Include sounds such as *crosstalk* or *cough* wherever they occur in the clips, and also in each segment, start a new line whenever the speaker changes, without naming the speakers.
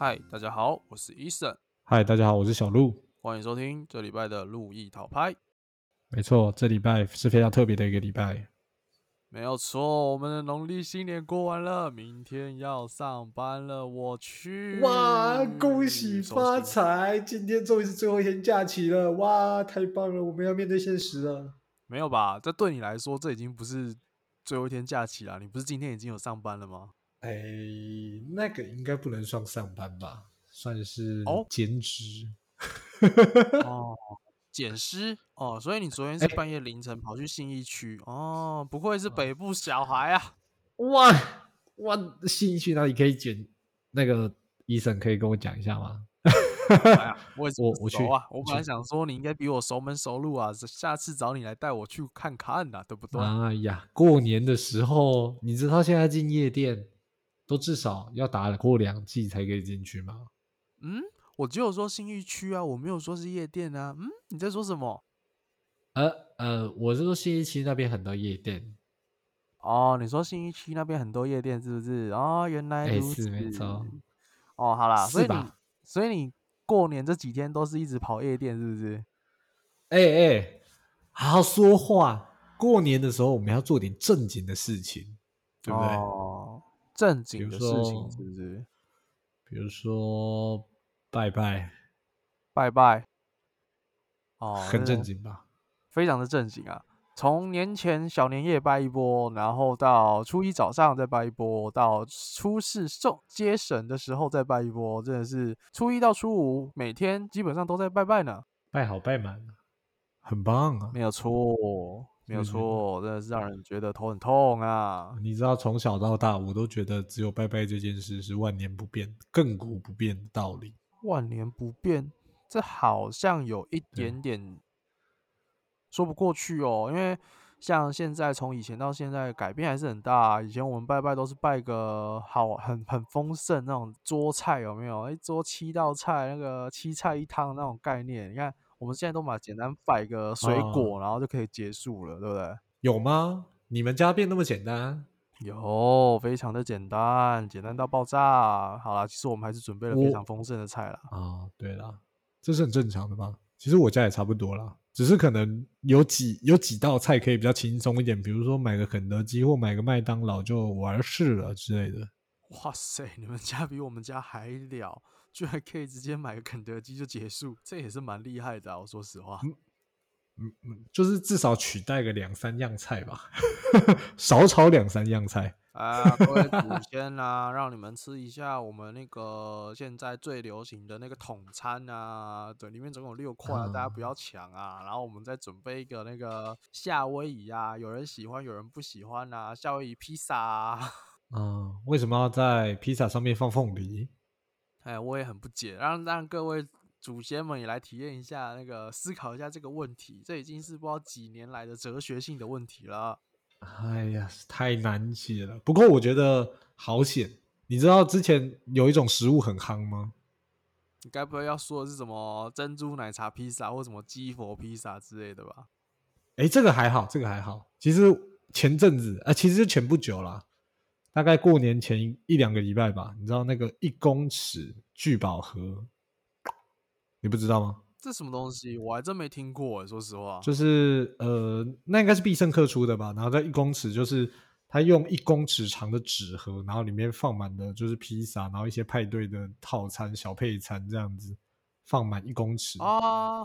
嗨，大家好，我是 Eason，
嗨，大家好，我是小鹿。
欢迎收听这礼拜的路易讨拍。
没错，这礼拜是非常特别的一个礼拜。
没有错，我们的农历新年过完了，明天要上班了，我去！
哇，恭喜发财！今天终于是最后一天假期了，哇，太棒了！我们要面对现实了。
没有吧？这对你来说，这已经不是最后一天假期了。你不是今天已经有上班了吗？
哎，那个应该不能算上班吧，算是
哦 *laughs*
兼职。
哦，捡尸哦，所以你昨天是
哎
半夜凌晨跑去信义区哦，不愧是北部小孩啊！
哇哇，信义区哪里可以捡？那个医生可以跟我讲一下吗？*laughs*
哎呀，我也是
我我去
啊。我本来想说你应该比我熟门熟路啊，下次找你来带我去看看呐、对不对？
哎呀，过年的时候，你知道现在进夜店都至少要打过两季才可以进去吗？
嗯，我只有说新域区啊，我没有说是夜店啊。嗯，你在说什么？
呃呃，我是说信义区那边很多夜店，
哦，你说信义区那边很多夜店是不是？哦，原来
哎
如此。
是没错。
哦，好啦，所以你所以你过年这几天都是一直跑夜店是不是？
哎哎，好好说话。过年的时候我们要做点正经的事情，对不对？
哦，正经的事情是不是？
比如说拜拜，
拜拜。哦，
很正经吧？
非常的正经啊。从年前小年夜拜一波，然后到初一早上再拜一波，到初四送接神的时候再拜一波，真的是初一到初五每天基本上都在拜拜呢。
拜好拜满，很棒啊！
没有错，没有错，真的是让人觉得头很痛啊。
你知道从小到大，我都觉得只有拜拜这件事是万年不变、亘古不变的道理。
万年不变，这好像有一点点说不过去哦。因为像现在从以前到现在改变还是很大啊、以前我们拜拜都是拜个好很很丰盛那种桌菜，有没有？一桌七道菜，那个七菜一汤那种概念。你看我们现在都嘛简单摆个水
哦
果，然后就可以结束了，对不对？
有吗？你们家变那么简单？
有，非常的简单，简单到爆炸。好啦，其实我们还是准备了非常丰盛的菜啦。
啊，对啦，这是很正常的吧？其实我家也差不多啦，只是可能有几有几道菜可以比较轻松一点，比如说买个肯德基或买个麦当劳就完事了之类的。
哇塞，你们家比我们家还了，居然可以直接买个肯德基就结束，这也是蛮厉害的、啊。我说实话，
嗯嗯，就是至少取代个两三样菜吧，*laughs* 少炒两三样菜。
啊，各位祖 *laughs* 先啊，让你们吃一下我们那个现在最流行的那个统餐啊，对，里面总共有六块啊，大家不要抢啊。然后我们再准备一个那个夏威夷啊，有人喜欢，有人不喜欢啊，夏威夷披萨啊。*laughs*
嗯，为什么要在披萨上面放凤梨？
哎，我也很不解，让让各位祖先们也来体验一下那个思考一下这个问题，这已经是不知道几年来的哲学性的问题了。
哎呀，太难解了。不过我觉得好险。你知道之前有一种食物很夯吗？
你该不会要说的是什么珍珠奶茶披萨或什么鸡佛披萨之类的吧？
哎，这个还好，这个还好。其实前阵子啊、其实就前不久啦，大概过年前一一两个礼拜吧。你知道那个一公尺聚宝盒，你不知道吗？
这什么东西？我还真没听过欸，说实话。
就是呃，那应该是必胜客出的吧。然后在一公尺，就是他用一公尺长的纸盒，然后里面放满的就是披萨，然后一些派对的套餐、小配餐这样子，放满一公尺。
啊，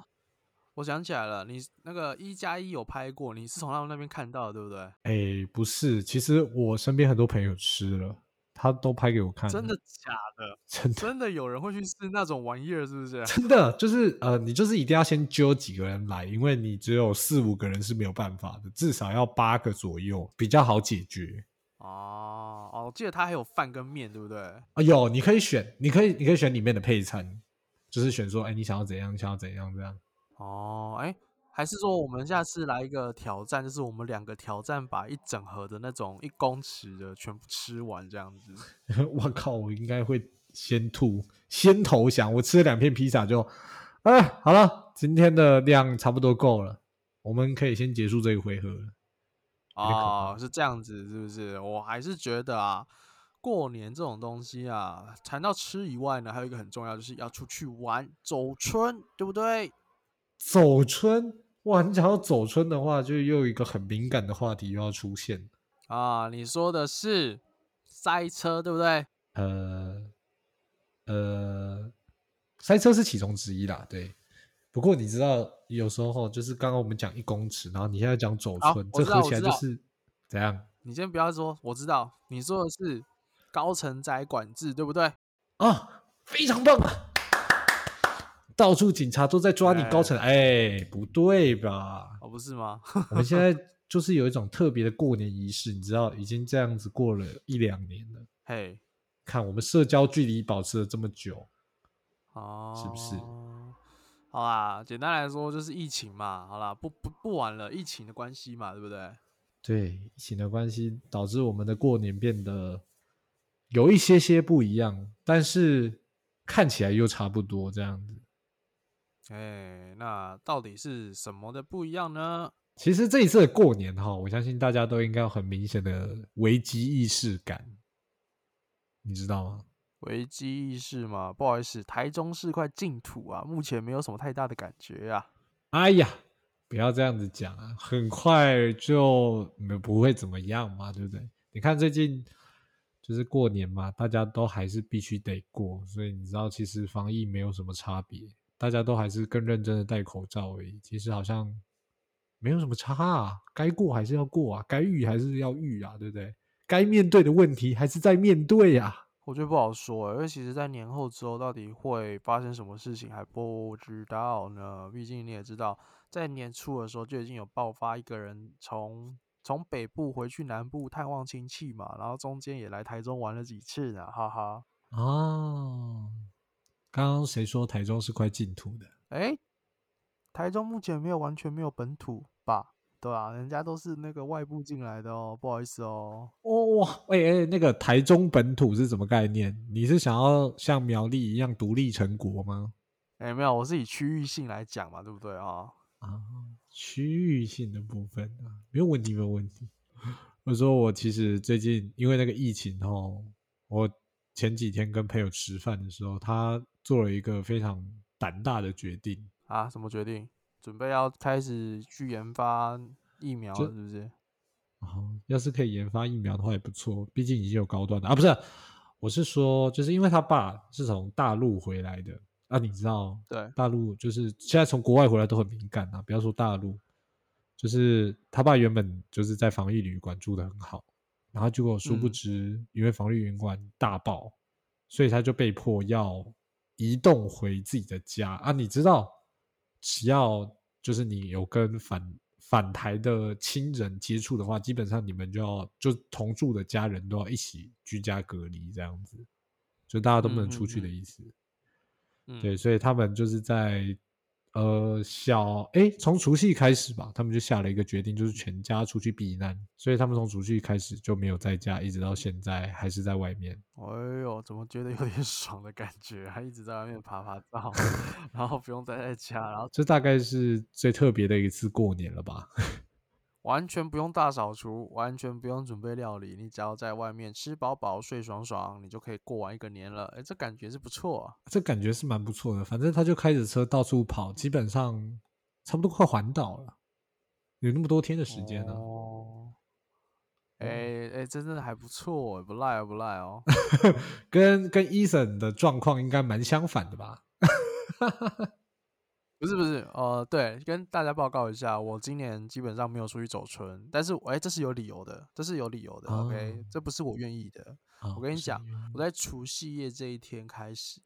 我想起来了，你那个一加一有拍过，你是从他们那边看到的，对不对？
哎，不是，其实我身边很多朋友吃了，他都拍给我看，
真的假的？*laughs*
真的
真的有人会去试那种玩意儿，是不是？
真的就是呃，你就是一定要先揪几个人来，因为你只有四五个人是没有办法的，至少要八个左右比较好解决。
哦哦，我记得他还有饭跟面，对不对？
啊，有你可以选，你可以你可以选里面的配餐，就是选说，哎，你想要怎样，你想要怎样这样。
哦，哎，还是说我们下次来一个挑战，就是我们两个挑战把一整盒的那种一公尺的全部吃完，这样子。*laughs*
我靠，我应该会先吐，先投降。我吃了两片披萨就，哎，好了，今天的量差不多够了，我们可以先结束这个回合
哦，是这样子，是不是？我还是觉得啊，过年这种东西啊，谈到吃以外呢，还有一个很重要，就是要出去玩，走春，对不对？
走春，哇！你讲到走春的话，就又有一个很敏感的话题又要出现。
啊，你说的是塞车，对不对？
呃呃，塞车是其中之一啦，对。不过你知道，有时候就是刚刚我们讲一公尺，然后你现在讲走
好
村，
我知道
这合起来就是怎样
你先不要说，我知道你说的是高承载管制，对不对？
啊？非常棒啊！到处警察都在抓你高层，哎，不对吧？
哦，不是吗？*laughs*
我们现在就是有一种特别的过年仪式，你知道，已经这样子过了一两年了。
嘿，
看我们社交距离保持了这么久，
哦，
是不是？
好啦，简单来说就是疫情嘛。好啦，不不不玩了，疫情的关系嘛，对不对？
对疫情的关系，导致我们的过年变得有一些些不一样，但是看起来又差不多这样子。
哎，那到底是什么的不一样呢？
其实这一次的过年哈，我相信大家都应该有很明显的危机意识感，你知道吗？
危机意识嘛，不好意思，台中是块净土啊，目前没有什么太大的感觉啊。
哎呀，不要这样子讲啊，很快就没不会怎么样嘛，对不对？你看最近就是过年嘛，大家都还是必须得过，所以你知道，其实防疫没有什么差别，大家都还是更认真的戴口罩而已。其实好像没有什么差啊，该过还是要过啊，该遇还是要遇啊，对不对？该面对的问题还是在面对啊。
我觉得不好说欸，因为其实，在年后之后，到底会发生什么事情还不知道呢。毕竟你也知道，在年初的时候就已经有爆发一个人从从北部回去南部探望亲戚嘛，然后中间也来台中玩了几次呢，哈哈。
哦，刚刚谁说台中是块净土的？
诶，台中目前没有完全没有本土吧？对啊，人家都是那个外部进来的哦，不好意思哦。
哦哇，哎、哎、那个台中本土是什么概念？你是想要像苗栗一样独立成国吗？
诶，没有，我是以区域性来讲嘛，对不对啊？
啊，区域性的部分啊，没有问题，没有问题。*laughs* 我说我其实最近因为那个疫情哦，我前几天跟朋友吃饭的时候，他做了一个非常胆大的决定，
啊，什么决定？准备要开始去研发疫苗了，是不是？
哦，要是可以研发疫苗的话也不错，毕竟已经有高端的啊。不是，我是说，就是因为他爸是从大陆回来的啊，你知道，
对，
大陆就是现在从国外回来都很敏感啊，不要说大陆，就是他爸原本就是在防疫旅馆住的很好，然后结果殊不
嗯
知因为防疫旅馆大爆，所以他就被迫要移动回自己的家啊。你知道，只要就是你有跟反返台的亲人接触的话，基本上你们就要就同住的家人都要一起居家隔离，这样子，就大家都不能出去的
嗯嗯嗯
意思。
嗯，
对，所以他们就是在呃小哎从除夕开始吧，他们就下了一个决定，就是全家出去避难，所以他们从除夕开始就没有在家，一直到现在还是在外面。
哎呦，怎么觉得有点 *laughs* 爽的感觉？还一直在外面爬爬照，*laughs* 然后不用待在家，然后
这大概是最特别的一次过年了吧？
完全不用大扫除，完全不用准备料理，你只要在外面吃饱饱、睡爽爽，你就可以过完一个年了。哎，这感觉是不错啊。
这感觉是蛮不错的。反正他就开着车到处跑，基本上差不多快环岛了，有那么多天的时间呢、
哦，哎哎，真的还不错，不赖哦，不赖哦。*laughs*
跟跟伊森的状况应该蛮相反的吧？*laughs*
不是不是，呃，对，跟大家报告一下，我今年基本上没有出去走春，但是哎，这是有理由的，这是有理由的、o k
哦
这不是我愿意的。
啊
我跟你讲我在除夕夜这一天开始，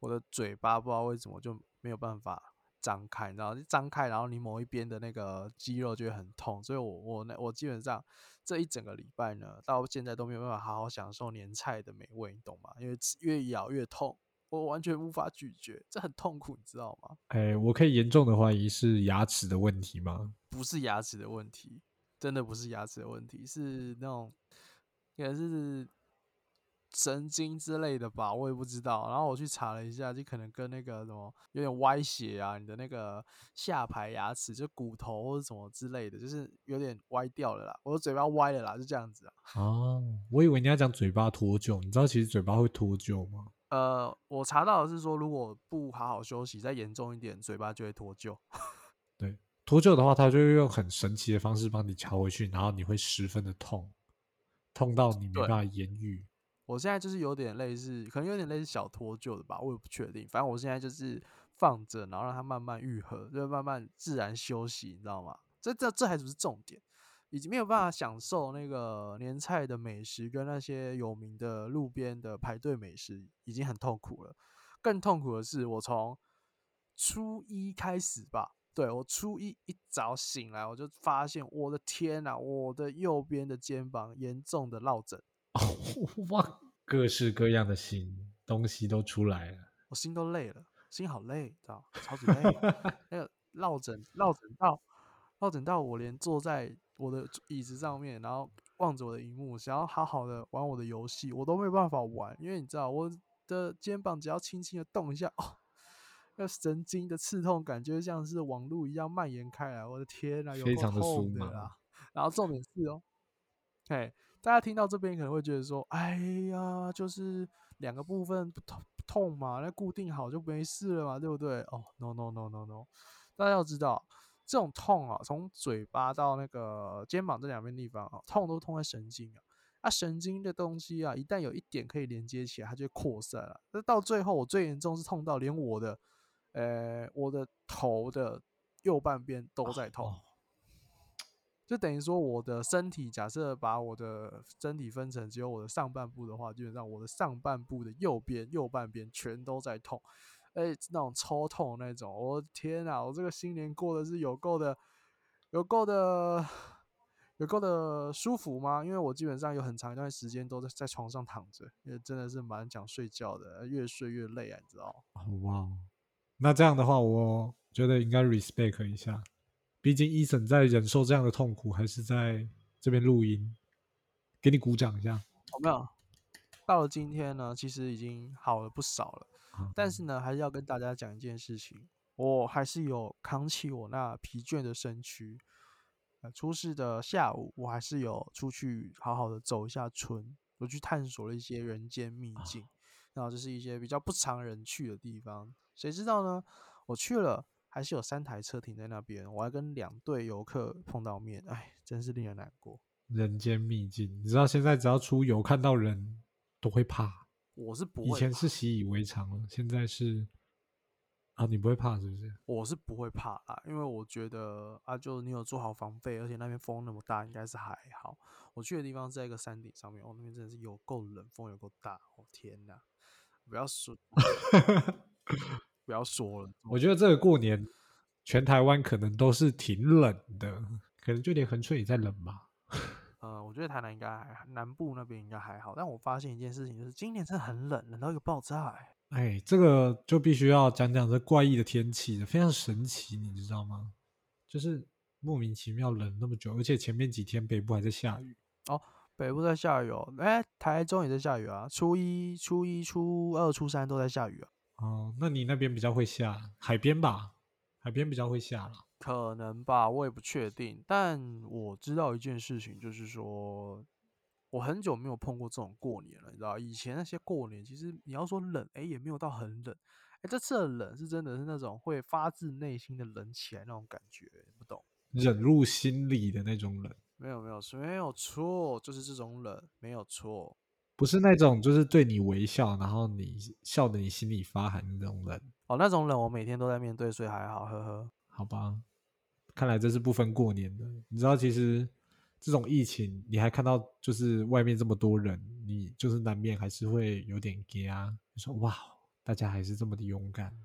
我的嘴巴不知道为什么就没有办法张开，你知道，一张开，然后你某一边的那个肌肉就会很痛，所以我我那我基本上这一整个礼拜呢，到现在都没有办法好好享受年菜的美味，你懂吗？因为越咬越痛，我完全无法咀嚼，这很痛苦，你知道吗？
哎，我可以严重的怀疑是牙齿的问题吗？
不是牙齿的问题，真的不是牙齿的问题，是那种，也是神经之类的吧，我也不知道。然后我去查了一下，就可能跟那个什么有点歪斜啊，你的那个下排牙齿就骨头或者什么之类的，就是有点歪掉了啦。我的嘴巴歪了啦，就这样子啊。
哦，我以为你要讲嘴巴脱臼，你知道其实嘴巴会脱臼吗？
呃，我查到的是说，如果不好好休息，再严重一点，嘴巴就会脱臼。
对，脱臼的话，他就会用很神奇的方式帮你调回去，然后你会十分的痛，痛到你没办法言语。
我现在就是有点类似，可能有点类似小脱臼的吧，我也不确定。反正我现在就是放着，然后让它慢慢愈合，就慢慢自然休息，你知道吗？这这这还不是重点，已经没有办法享受那个年菜的美食跟那些有名的路边的排队美食，已经很痛苦了。更痛苦的是，我从初一开始吧，对我初一一早醒来，我就发现我的天呐，我的右边的肩膀严重的落枕。*laughs*
哇，各式各样的新东西都出来了。
我心都累了，心好累，知道超级累。*laughs* 那个落枕，落枕到，落枕到我连坐在我的椅子上面，然后望着我的荧幕，想要好好的玩我的游戏，我都没有办法玩，因为你知道我的肩膀只要轻轻的动一下，哦，那神经的刺痛感就像是网路一样蔓延开来。我的天啊，有够
非常的
痛的啦！然后重点是哦，嘿，大家听到这边可能会觉得说，哎呀，就是两个部分不痛不痛嘛，那固定好就没事了嘛，对不对？哦，no no no no no，大家要知道，这种痛啊，从嘴巴到那个肩膀这两边地方啊，痛都痛在神经啊。啊，神经的东西啊，一旦有一点可以连接起来，它就会扩散了。那到最后，我最严重是痛到连我的，呃，我的头的右半边都在痛。
哦 *tsk*
就等于说，我的身体假设把我的身体分成只有我的上半部的话，基本上我的上半部的右边、右半边全都在痛，而且那种超痛那种。我的天啊，我这个新年过的是有够的、有够的、有够的舒服吗？因为我基本上有很长一段时间都在在床上躺着，因为真的是蛮想睡觉的，越睡越累啊，你知道
哇哦，那这样的话，我觉得应该 respect 一下，毕竟伊森在忍受这样的痛苦，还是在这边录音，给你鼓掌一下。
有没有？到了今天呢，其实已经好了不少了。
啊
但是呢，还是要跟大家讲一件事情，我还是有扛起我那疲倦的身躯。呃，出事的下午，我还是有出去好好的走一下村，我去探索了一些人间秘境，然后这是一些比较不常人去的地方。谁知道呢？我去了，还是有三台车停在那边，我还跟两队游客碰到面，哎，真是令人难过。
人间秘境，你知道现在只要出游看到人都会怕，
我是不会
以前是习以为常了，现在是啊，你不会怕是不是？
我是不会怕啦，因为我觉得啊，就你有做好防备，而且那边风那么大，应该是还好。我去的地方是在一个山顶上面，哦，那边真的是有够冷，风有够大，哦天哪！不要说，*laughs* 不要说了，
我觉得这个过年全台湾可能都是挺冷的，可能就连恒春也在冷吧。
呃，我觉得台南应该还南部那边应该还好，但我发现一件事情，就是今年真的很冷，冷到一个爆炸、欸。
哎，这个就必须要讲讲这怪异的天气了，非常神奇，你知道吗？就是莫名其妙冷那么久，而且前面几天北部还在下雨。
哦北部在下雨哦，哎、台中也在下雨啊，初一、初一、初二、初三都在下雨啊。
哦，那你那边比较会下海边吧？海边比较会下啦。
可能吧，我也不确定。但我知道一件事情，就是说，我很久没有碰过这种过年了，你知道，以前那些过年，其实你要说冷，哎、也没有到很冷。哎、这次的冷是真的是那种会发自内心的冷起来那种感觉，不懂？
忍入心里的那种冷，
没有没有没有错，就是这种冷，没有错。
不是那种就是对你微笑，然后你笑得你心里发寒的那种冷，
哦，那种冷我每天都在面对，所以还好，呵呵。
好吧？看来这是不分过年的。你知道，其实这种疫情，你还看到就是外面这么多人，你就是难免还是会有点惊啊。你说哇，大家还是这么的勇敢，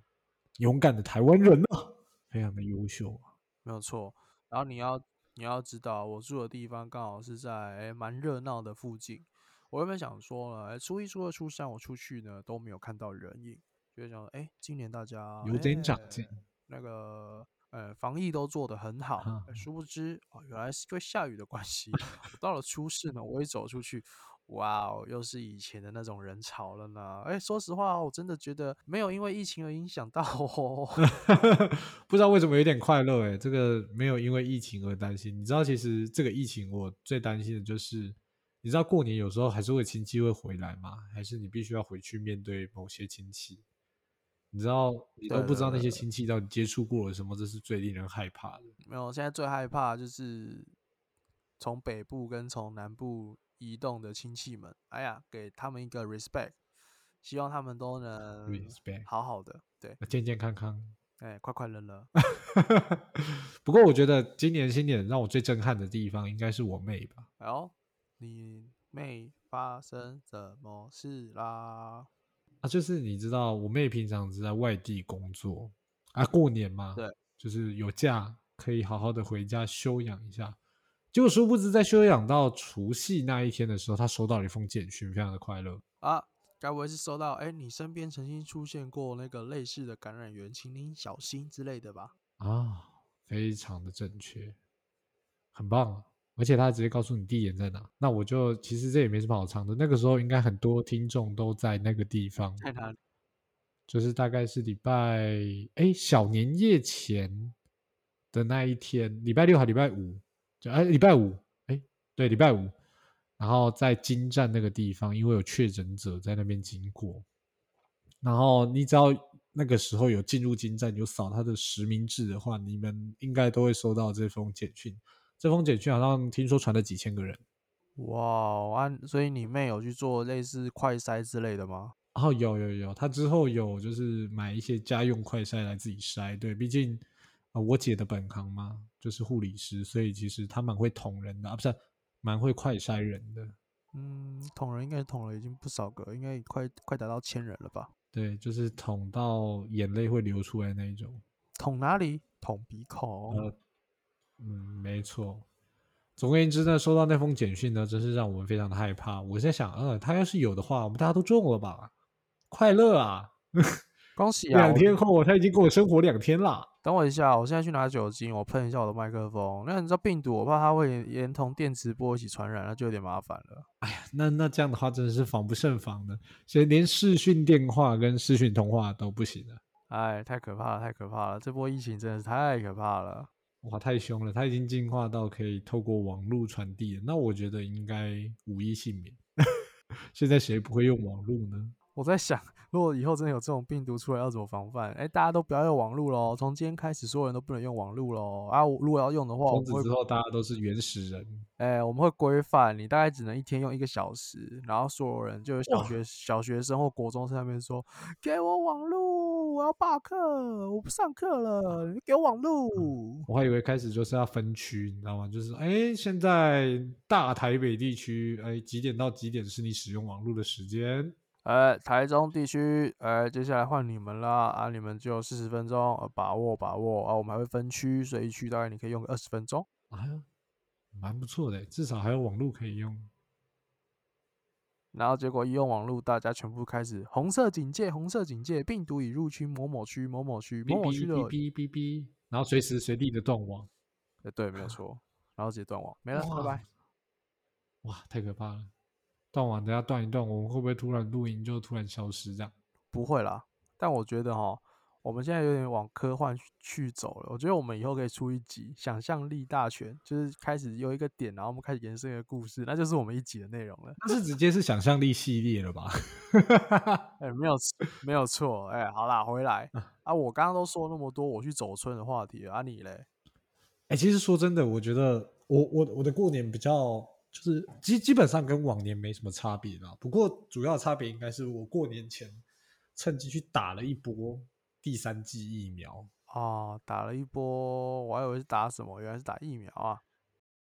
勇敢的台湾人啊，非常的优秀啊。
没有错。然后你要你要知道，我住的地方刚好是在诶蛮热闹的附近。我原本想说了，诶初一、初二、初三我出去呢都没有看到人影，就想说，哎，今年大家
有点长
诶
进
那个呃防疫都做得很好，殊不知哦，原来是因为下雨的关系。我到了初四呢，我一走出去，哇哦，又是以前的那种人潮了呢。哎，说实话，我真的觉得没有因为疫情而影响到哦。*laughs*
不知道为什么有点快乐哎，这个没有因为疫情而担心。你知道，其实这个疫情我最担心的就是，你知道过年有时候还是会亲戚会回来吗？还是你必须要回去面对某些亲戚？你知道，你都不知道那些亲戚到底接触过了什么，这是最令人害怕的。
没有，现在最害怕就是从北部跟从南部移动的亲戚们。哎呀，给他们一个 respect，希望他们都能
respect
好好的，对，
健健康康，
哎，快快乐乐。*laughs*
不过我觉得今年新年让我最震撼的地方，应该是我妹吧。
哦，你妹发生什么事啦？
啊，就是你知道，我妹平常是在外地工作啊，过年嘛，
对，
就是有假可以好好的回家休养一下。结果殊不知，在休养到除夕那一天的时候，她收到了一封简讯，非常的快乐
啊，该不会是收到？哎，你身边曾经出现过那个类似的感染源，请您小心之类的吧？
啊，非常的正确，很棒。而且他直接告诉你地点在哪，那我就其实这也没什么好藏的。那个时候应该很多听众都在那个地方，
在哪里？
就是大概是礼拜哎小年夜前的那一天，礼拜六还礼拜五？就哎礼拜五哎对礼拜五，然后在金站那个地方，因为有确诊者在那边经过，然后你只要那个时候有进入金站有扫他的实名制的话，你们应该都会收到这封简讯。这封简讯好像听说传了几千个人，
哇！啊，所以你妹有去做类似快筛之类的吗？
哦，有有有，她之后有就是买一些家用快筛来自己筛。对，毕竟啊，我姐的本行嘛，就是护理师，所以其实她蛮会捅人的啊，不是蛮会快筛人的。
嗯，捅人应该捅了已经不少个，应该快快达到千人了吧？
对，就是捅到眼泪会流出来那一种。
捅哪里？捅鼻孔。
嗯，没错。总而言之呢，收到那封简讯呢，真是让我们非常的害怕。我在想，嗯，他要是有的话，我们大家都中了吧？快乐啊！*laughs*
恭喜啊！
两天后，他已经跟我生活两天了。
等我一下，我现在去拿酒精，我喷一下我的麦克风。那你知道病毒，我怕它会连同电磁波一起传染，那就有点麻烦了。
哎呀，那那这样的话真的是防不胜防的，所以连视讯电话跟视讯通话都不行了。
哎，太可怕了，太可怕了！这波疫情真的是太可怕了。
哇，太凶了！它已经进化到可以透过网络传递了。那我觉得应该无一幸免。*laughs* 现在谁不会用网络呢？
我在想，如果以后真的有这种病毒出来，要怎么防范？哎，大家都不要用网络喽！从今天开始，所有人都不能用网络喽！啊，如果要用的话，
从此之后大家都是原始人。
哎，我们会规范你，大概只能一天用一个小时。然后所有人，就有小学小学生或国中生那边说：“给我网络。”我要罢课，我不上课了，你给我网络。
我还以为开始就是要分区，你知道吗？就是哎，现在大台北地区，哎，几点到几点是你使用网络的时间？
哎，台中地区，哎，接下来换你们啦，啊，你们就四十分钟，把握把握啊，我们还会分区，所以一区大概你可以用个二十分钟，
哎呀，蛮不错的，至少还有网络可以用。
然后结果一用网络，大家全部开始红色警戒，红色警戒，病毒已入侵某某区、某某区、某某区的
哔哔哔，然后随时随地的断网。
呃，对，没有错。然后直接断网，没了，拜拜。
哇，太可怕了！断网，等下断一断，我们会不会突然录音就突然消失这样？
不会啦，但我觉得哈。我们现在有点往科幻去走了，我觉得我们以后可以出一集《想象力大全》，就是开始有一个点，然后我们开始延伸一个故事，那就是我们一集的内容了。
那是直接是想象力系列了吧？*laughs*
哎，没有没有错，哎，好啦，回来啊！我刚刚都说那么多我去走村的话题啊，你嘞？
哎，其实说真的，我觉得我我我的过年比较就是基基本上跟往年没什么差别啦。不过主要差别应该是我过年前趁机去打了一波。第三剂疫苗
啊，打了一波，我还以为是打什么，原来是打疫苗啊！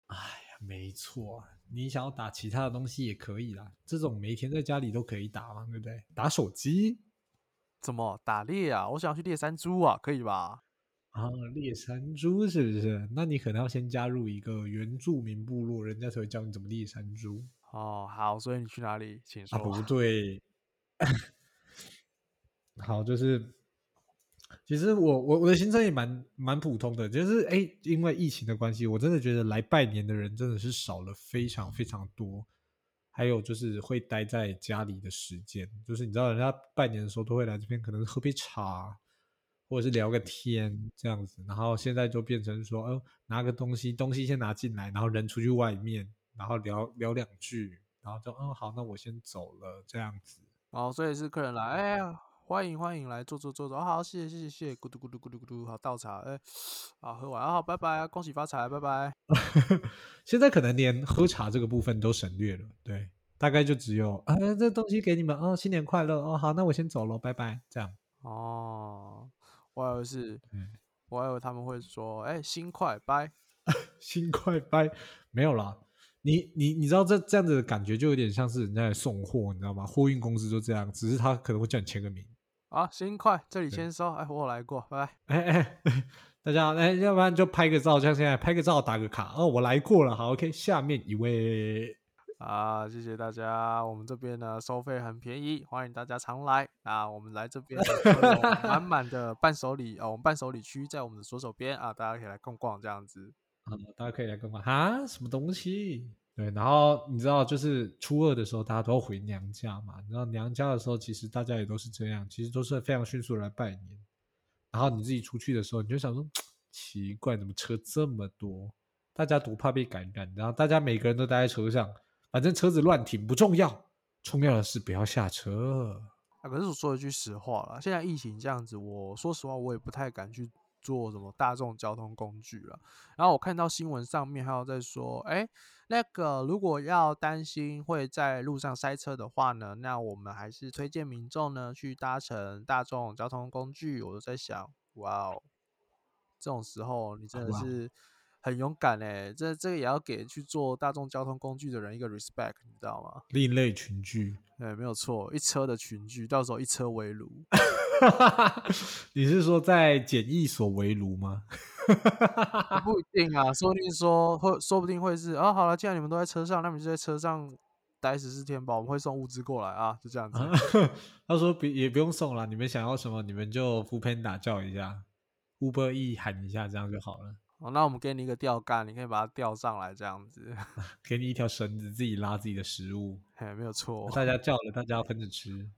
哎呀，没错，你想要打其他的东西也可以啦，这种每天在家里都可以打嘛，对不对？打手机？
怎么打猎啊？我想要去猎山猪啊，可以吧？
啊，猎山猪是不是？那你可能要先加入一个原住民部落，人家才会教你怎么猎山猪。
哦，好，所以你去哪里？请说。
不 *laughs* 对，好，就是。其实我我我的行程也蛮蛮普通的，就是哎，因为疫情的关系，我真的觉得来拜年的人真的是少了非常非常多。还有就是会待在家里的时间，就是你知道人家拜年的时候都会来这边，可能喝杯茶，或者是聊个天这样子。然后现在就变成说，哦，拿个东西，东西先拿进来，然后人出去外面，然后聊聊两句，然后就，嗯，好，那我先走了这样子。
哦，所以是客人来，哎呀，欢迎欢迎来坐坐坐坐，好，谢谢谢谢谢谢，咕嘟咕嘟咕嘟咕嘟，好倒茶，哎，好喝完，好，拜拜，恭喜发财，拜拜。*laughs*
现在可能连喝茶这个部分都省略了，对，大概就只有啊，这东西给你们哦，新年快乐哦，好，那我先走了，拜拜，这样。
哦，我以为是，我以为他们会说，哎，新快拜，*laughs*
新快拜，没有啦。你你你知道这这样子的感觉就有点像是人家在送货，你知道吗？货运公司就这样，只是他可能会叫你签个名。
啊，新快，这里签收，哎，我来过，拜拜。
哎哎，*laughs* 大家哎，要不然就拍个照，像现在拍个照打个卡。哦，我来过了，好，OK。下面一位
啊，谢谢大家，我们这边呢收费很便宜，欢迎大家常来啊。我们来这边 *laughs* 满满的伴手礼啊，我们伴手礼区在我们的左手边啊，大家可以来逛逛这样子。
啊，大家可以来逛逛哈，什么东西？对，然后你知道，就是初二的时候，大家都要回娘家嘛。然后娘家的时候，其实大家也都是这样，其实都是非常迅速来拜年。然后你自己出去的时候，你就想说，奇怪，怎么车这么多？大家都怕被感染，然后大家每个人都待在车上，反正车子乱停不重要，重要的是不要下车。
啊，可是我说一句实话了，现在疫情这样子，我说实话，我也不太敢去。坐什么大众交通工具了？然后我看到新闻上面还有在说，哎，那个如果要担心会在路上塞车的话呢，那我们还是推荐民众呢去搭乘大众交通工具。我都在想，哇哦，这种时候你真的是很勇敢哎！这这个也要给去做大众交通工具的人一个 respect，你知道吗？
另类群聚，
对，没有错，一车的群聚，到时候一车围炉。*laughs*
你是说在检疫所围炉吗？*laughs*
不一定啊，说不定说会，说不定会是啊。好了，既然你们都在车上，那你们就在车上待十四天吧。我们会送物资过来啊，就这样子。*laughs*
他说别也不用送了，你们想要什么，你们就扶贫打叫一下，Uber E 喊一下，这样就好了。
哦，那我们给你一个钓竿，你可以把它钓上来，这样子。*laughs*
给你一条绳子，自己拉自己的食物。
嘿，没有错。
大家叫了，大家要分着吃。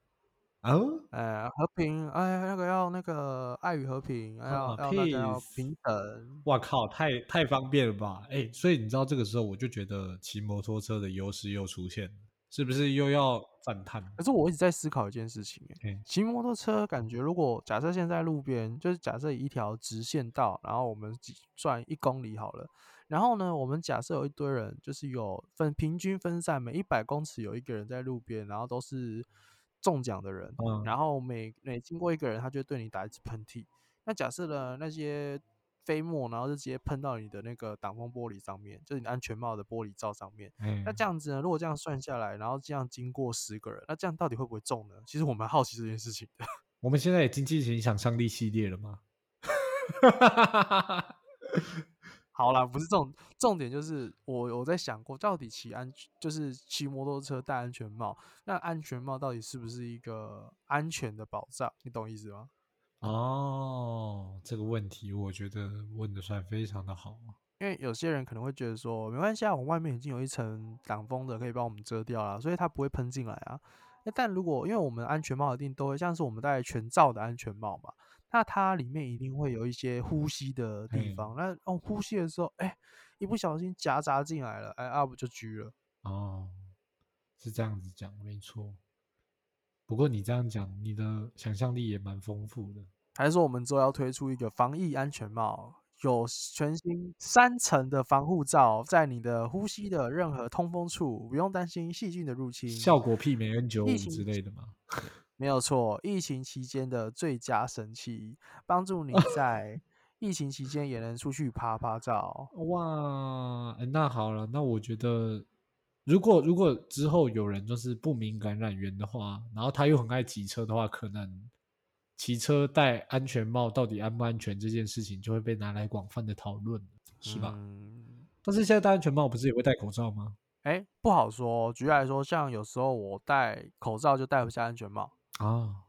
哦，
哎，和平，哎，那个要那个爱与和平，要要大家要平等。
哇靠，太太方便了吧？哎，所以你知道这个时候我就觉得骑摩托车的优势又出现了，是不是又要赞叹？
可是我一直在思考一件事情，哎，骑摩托车感觉如果假设现在路边就是假设一条直线道，然后我们转一公里好了，然后呢，我们假设有一堆人，就是有分平均分散，每一百公尺有一个人在路边，然后都是。中奖的人，然后每每经过一个人，他就对你打一次喷嚏。那假设呢，那些飞沫，然后就直接喷到你的那个挡风玻璃上面，就是你安全帽的玻璃罩上面。那这样子呢，如果这样算下来，然后这样经过十个人，那这样到底会不会中呢？其实我蛮好奇这件事情的。*laughs*
我们现在已经进行想象力系列了吗？*laughs*
好啦，不是重重点，就是我我在想过，到底骑安就是骑摩托车戴安全帽，那安全帽到底是不是一个安全的保障？你懂意思吗？
哦，这个问题我觉得问的算非常的好，
因为有些人可能会觉得说，没关系啊，我外面已经有一层挡风的，可以帮我们遮掉了，所以它不会喷进来啊。那但如果因为我们安全帽一定都会像是我们戴全罩的安全帽嘛。那它里面一定会有一些呼吸的地方，那哦呼吸的时候，哎，一不小心夹杂进来了，哎，up 就狙了。
哦，是这样子讲，没错。不过你这样讲，你的想象力也蛮丰富的。
还是说我们之后要推出一个防疫安全帽，有全新三层的防护罩，在你的呼吸的任何通风处，不用担心细菌的入侵，
效果媲美 N 九五之类的吗？*laughs*
没有错，疫情期间的最佳神器，帮助你 *laughs* 在疫情期间也能出去拍拍照。
哇，那好了，那我觉得，如果如果之后有人就是不明感染源的话，然后他又很爱骑车的话，可能骑车戴安全帽到底安不安全这件事情就会被拿来广泛的讨论，是吧？但是现在戴安全帽不是也会戴口罩吗？
哎，不好说。举例来说，像有时候我戴口罩就戴不下安全帽。
啊，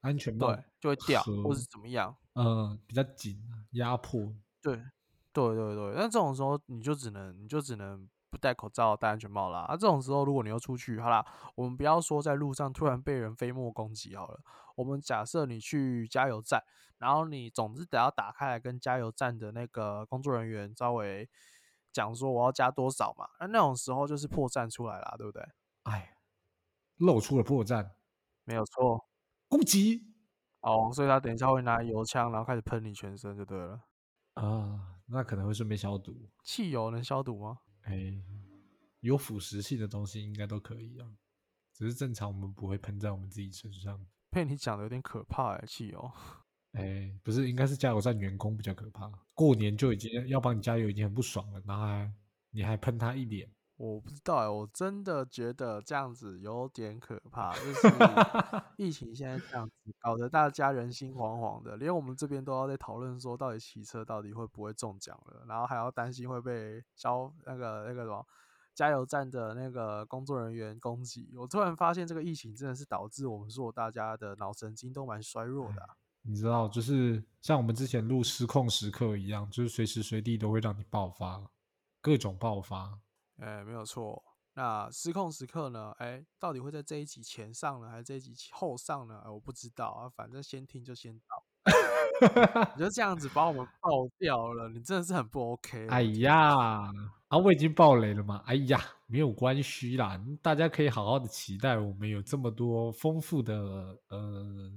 安全帽
对就会掉，或是怎么样？
嗯，比较紧，压迫。
对，对对对。那这种时候你就只能，你就只能不戴口罩、戴安全帽啦。啊，这种时候如果你又出去，好啦，我们不要说在路上突然被人飞沫攻击好了，我们假设你去加油站，然后你总之得要打开来跟加油站的那个工作人员稍微讲说我要加多少嘛，那那种时候就是破绽出来啦，对不对？
哎，露出了破绽，
没有错。
攻击
哦，所以他等一下会拿油枪，然后开始喷你全身就对了。
啊，那可能会顺便消毒。
汽油能消毒吗？
哎，有腐蚀性的东西应该都可以啊，只是正常我们不会喷在我们自己身上。
被你讲的有点可怕哎，汽油。*laughs*
哎，不是，应该是加油站员工比较可怕。过年就已经要帮你加油，已经很不爽了，然后还你还喷他一脸。
我不知道哎，我真的觉得这样子有点可怕，就 *laughs* 是疫情现在这样子搞得大家人心惶惶的，连我们这边都要在讨论说，到底骑车到底会不会中奖了，然后还要担心会被消那个那个什么加油站的那个工作人员攻击。我突然发现，这个疫情真的是导致我们说大家的脑神经都蛮衰弱的。
你知道，就是像我们之前录失控时刻一样，就是随时随地都会让你爆发，各种爆发。
哎，没有错。那失控时刻呢？哎，到底会在这一集前上呢，还是这一集后上呢？哎，我不知道啊。反正先听就先到。*laughs* 你就这样子把我们爆掉了，你真的是很不 OK。
哎呀，啊，我已经爆雷了嘛。哎呀，没有关系啦，大家可以好好的期待我们有这么多丰富的呃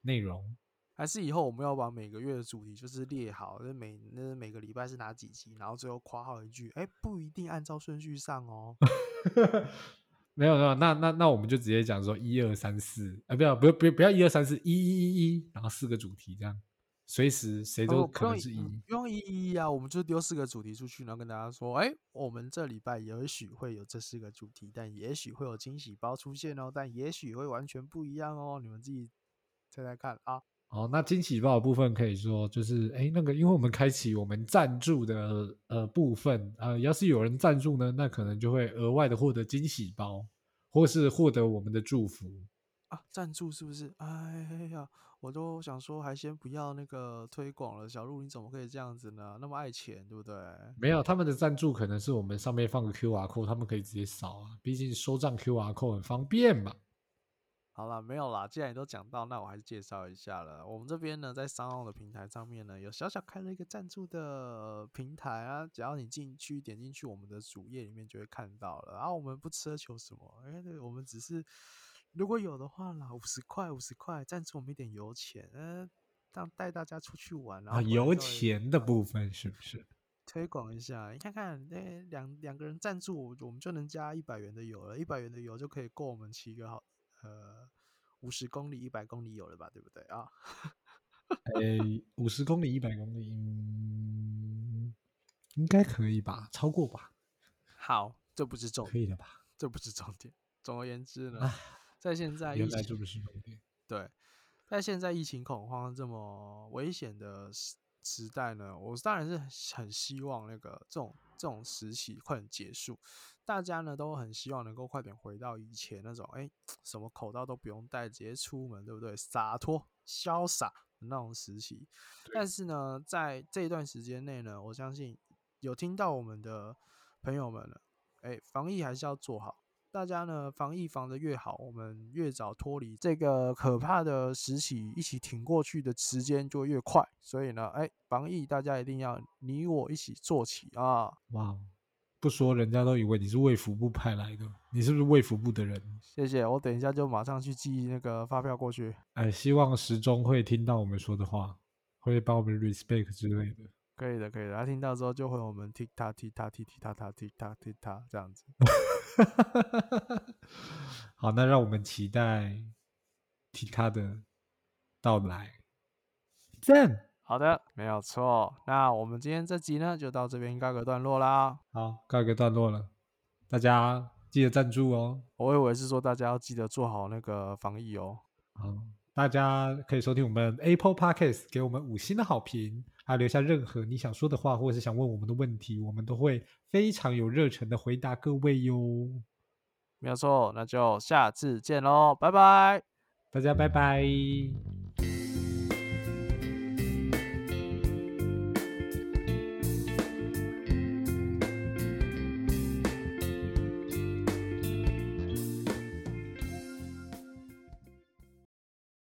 内容。
还是以后我们要把每个月的主题就是列好，那每那每个礼拜是哪几集，然后最后括号一句，哎，不一定按照顺序上哦。*laughs*
没有没有，那那那我们就直接讲说一二三四，啊，不要不要不要不要一二三四一一一一，然后四个主题这样，随时谁都可能是一，
不用一一一啊，我们就丢四个主题出去，然后跟大家说，哎，我们这礼拜也许会有这四个主题，但也许会有惊喜包出现哦，但也许会完全不一样哦，你们自己猜猜看啊。
哦，那惊喜包的部分可以说就是，哎，那个，因为我们开启我们赞助的呃部分，呃，要是有人赞助呢，那可能就会额外的获得惊喜包，或是获得我们的祝福
啊。赞助是不是？哎呀，我都想说，还先不要那个推广了。小鹿，你怎么可以这样子呢？那么爱钱，对不对？
没有，他们的赞助可能是我们上面放个 Q R code，他们可以直接扫啊，毕竟收账 Q R code 很方便嘛。
好了，没有啦。既然你都讲到，那我还是介绍一下了。我们这边呢，在商号的平台上面呢，有小小开了一个赞助的平台啊。只要你进去点进去我们的主页里面，就会看到了。然后我们不奢求什么，哎，我们只是如果有的话啦，五十块，五十块赞助我们一点油钱，呃，让带大家出去玩啊。
油钱的部分是不是 *laughs*
推广一下？你看看，哎，两两个人赞助，我们就能加一百元的油了。一百元的油就可以够我们骑个好。呃，五十公里、一百公里有了吧？对不对啊？*laughs*
哎，五十公里、一百公里，嗯，应该可以吧？超过吧？
好，这不是重点，
可以的吧？
这不是重点。总而言之呢，在现在
原来这不是重点。
对，在现在疫情恐慌这么危险的时时代呢，我当然是很希望那个这种这种时期快点结束。大家呢都很希望能够快点回到以前那种，哎，什么口罩都不用戴，直接出门，对不对？洒脱潇洒的那种时期。但是呢，在这一段时间内呢，我相信有听到我们的朋友们了，哎，防疫还是要做好。大家呢，防疫防的越好，我们越早脱离这个可怕的时期，一起挺过去的时间就越快。所以呢，哎，防疫大家一定要你我一起做起啊！
哇。不说，人家都以为你是卫福部派来的，你是不是卫福部的人？
谢谢，我等一下就马上去寄那个发票过去。
哎，希望时钟会听到我们说的话，会帮我们 respect 之类的。
可以的，可以的。他听到之后就会我们踢他踢他踢踢他他踢他踢他这样子。*laughs*
好，那让我们期待其他的到来。赞。
好的，没有错。那我们今天这集呢，就到这边告个段落啦。
好，告一个段落了，大家记得赞助哦。
我以为是说大家要记得做好那个防疫哦。
好，大家可以收听我们 Apple Podcast，给我们五星的好评，还有留下任何你想说的话，或者是想问我们的问题，我们都会非常有热忱的回答各位哟。
没有错，那就下次见喽，拜拜，
大家拜拜。